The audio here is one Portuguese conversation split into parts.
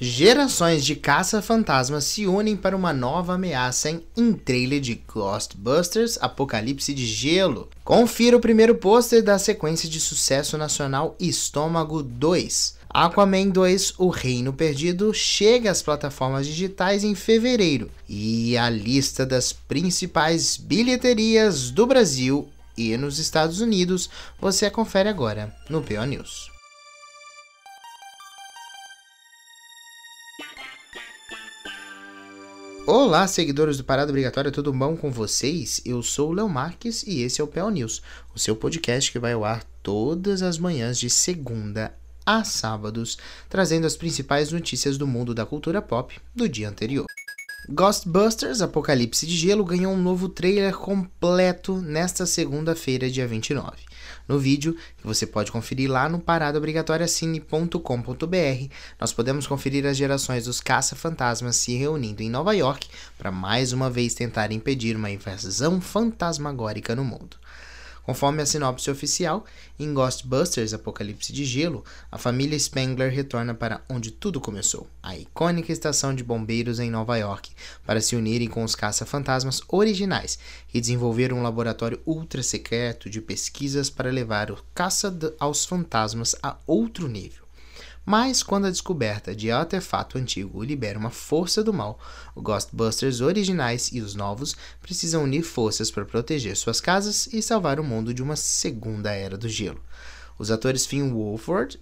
Gerações de caça-fantasmas se unem para uma nova ameaça em, trailer de Ghostbusters Apocalipse de Gelo. Confira o primeiro pôster da sequência de sucesso nacional Estômago 2. Aquaman 2 O Reino Perdido chega às plataformas digitais em fevereiro e a lista das principais bilheterias do Brasil e nos Estados Unidos você confere agora no PO News. Olá, seguidores do Parada Obrigatória, tudo bom com vocês? Eu sou o Léo Marques e esse é o PL News, o seu podcast que vai ao ar todas as manhãs de segunda a sábados, trazendo as principais notícias do mundo da cultura pop do dia anterior. Ghostbusters Apocalipse de Gelo ganhou um novo trailer completo nesta segunda-feira, dia 29. No vídeo, que você pode conferir lá no paradaobrigatoriacine.com.br, nós podemos conferir as gerações dos caça-fantasmas se reunindo em Nova York para mais uma vez tentar impedir uma invasão fantasmagórica no mundo. Conforme a sinopse oficial, em Ghostbusters Apocalipse de Gelo, a família Spengler retorna para onde tudo começou, a icônica estação de bombeiros em Nova York, para se unirem com os caça-fantasmas originais e desenvolver um laboratório ultra secreto de pesquisas para levar o caça aos fantasmas a outro nível. Mas quando a descoberta de artefato antigo libera uma força do mal, os Ghostbusters originais e os novos precisam unir forças para proteger suas casas e salvar o mundo de uma segunda era do gelo. Os atores Finn Wolford,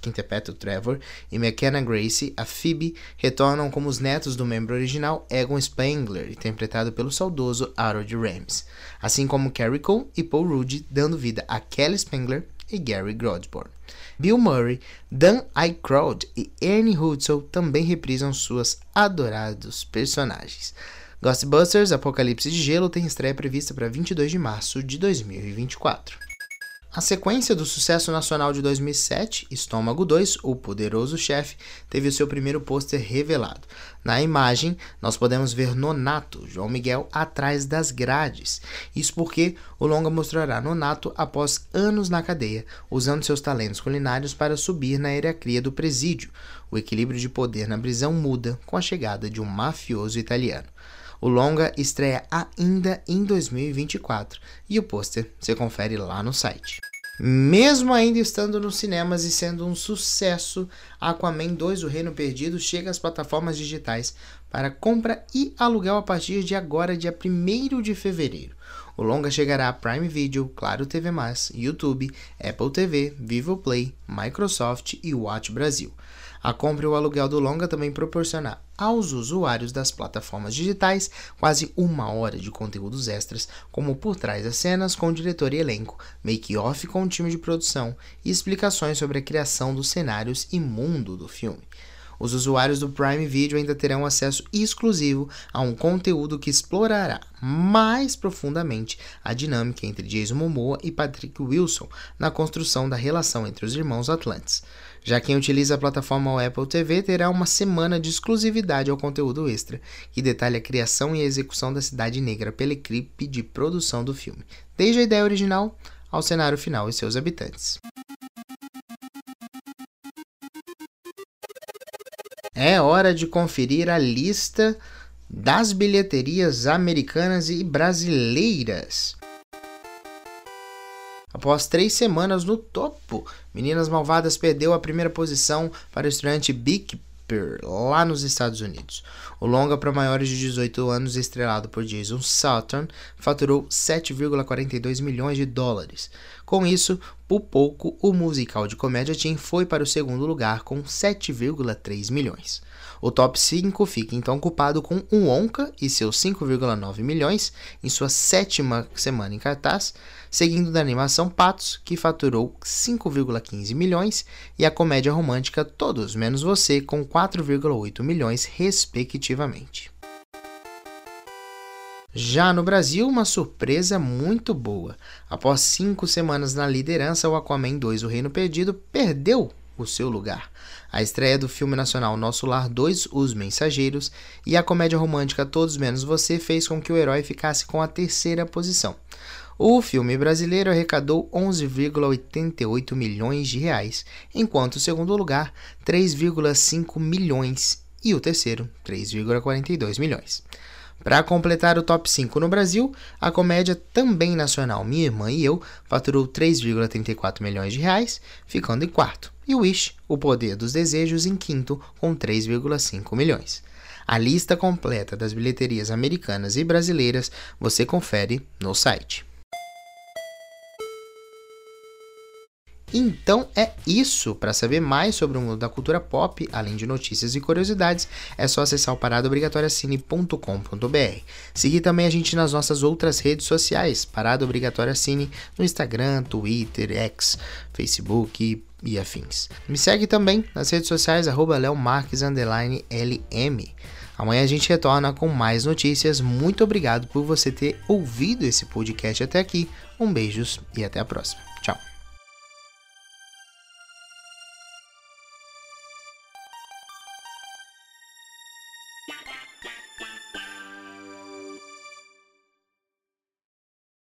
que interpreta o Trevor, e McKenna Gracie, a Phoebe, retornam como os netos do membro original Egon Spengler, interpretado pelo saudoso Harold Ramis, assim como Carrie Cole e Paul Rudd, dando vida a Kelly Spengler e Gary Grodsborn. Bill Murray, Dan Aykroyd e Ernie Hudson também reprisam suas adorados personagens. Ghostbusters Apocalipse de Gelo tem estreia prevista para 22 de março de 2024. A sequência do sucesso nacional de 2007, Estômago 2, O Poderoso Chefe, teve seu primeiro pôster revelado. Na imagem, nós podemos ver Nonato, João Miguel, atrás das grades. Isso porque o longa mostrará Nonato após anos na cadeia, usando seus talentos culinários para subir na hierarquia do presídio. O equilíbrio de poder na prisão muda com a chegada de um mafioso italiano. O longa estreia ainda em 2024 e o pôster você confere lá no site. Mesmo ainda estando nos cinemas e sendo um sucesso, Aquaman 2 O Reino Perdido chega às plataformas digitais para compra e aluguel a partir de agora, dia 1 de fevereiro. O longa chegará a Prime Video, Claro TV+, YouTube, Apple TV, Vivo Play, Microsoft e Watch Brasil. A compra e o aluguel do longa também proporciona aos usuários das plataformas digitais quase uma hora de conteúdos extras, como por trás das cenas com o diretor e elenco, make-off com o time de produção e explicações sobre a criação dos cenários e mundo do filme. Os usuários do Prime Video ainda terão acesso exclusivo a um conteúdo que explorará mais profundamente a dinâmica entre Jason Momoa e Patrick Wilson na construção da relação entre os irmãos Atlantes. Já quem utiliza a plataforma Apple TV terá uma semana de exclusividade ao conteúdo extra, que detalha a criação e execução da Cidade Negra pela equipe de produção do filme, desde a ideia original ao cenário final e seus habitantes. É hora de conferir a lista das bilheterias americanas e brasileiras. Após três semanas no topo, Meninas Malvadas perdeu a primeira posição para o estreante Big lá nos Estados Unidos. O longa para maiores de 18 anos, estrelado por Jason Statham, faturou 7,42 milhões de dólares. Com isso, por pouco, o musical de comédia Teen foi para o segundo lugar com 7,3 milhões. O top 5 fica então ocupado com o Onca e seus 5,9 milhões em sua sétima semana em cartaz, seguindo da animação Patos, que faturou 5,15 milhões, e a comédia romântica Todos Menos Você, com 4,8 milhões, respectivamente. Já no Brasil, uma surpresa muito boa. Após cinco semanas na liderança, o Aquaman 2, O Reino Perdido, perdeu o seu lugar. A estreia do filme nacional Nosso Lar 2, Os Mensageiros, e a comédia romântica Todos Menos Você fez com que o herói ficasse com a terceira posição. O filme brasileiro arrecadou 11,88 milhões de reais, enquanto o segundo lugar 3,5 milhões e o terceiro 3,42 milhões. Para completar o top 5 no Brasil, a comédia também nacional Minha Irmã e Eu faturou 3,34 milhões de reais, ficando em quarto, e Wish, O Poder dos Desejos, em quinto, com 3,5 milhões. A lista completa das bilheterias americanas e brasileiras você confere no site. Então é isso. Para saber mais sobre o mundo da cultura pop, além de notícias e curiosidades, é só acessar o paradaobrigatoriacine.com.br. Seguir também a gente nas nossas outras redes sociais, Parada Obrigatória Cine, no Instagram, Twitter, X, Facebook e afins. Me segue também nas redes sociais, arroba LM. Amanhã a gente retorna com mais notícias. Muito obrigado por você ter ouvido esse podcast até aqui. Um beijos e até a próxima. Yeah, yeah, yeah.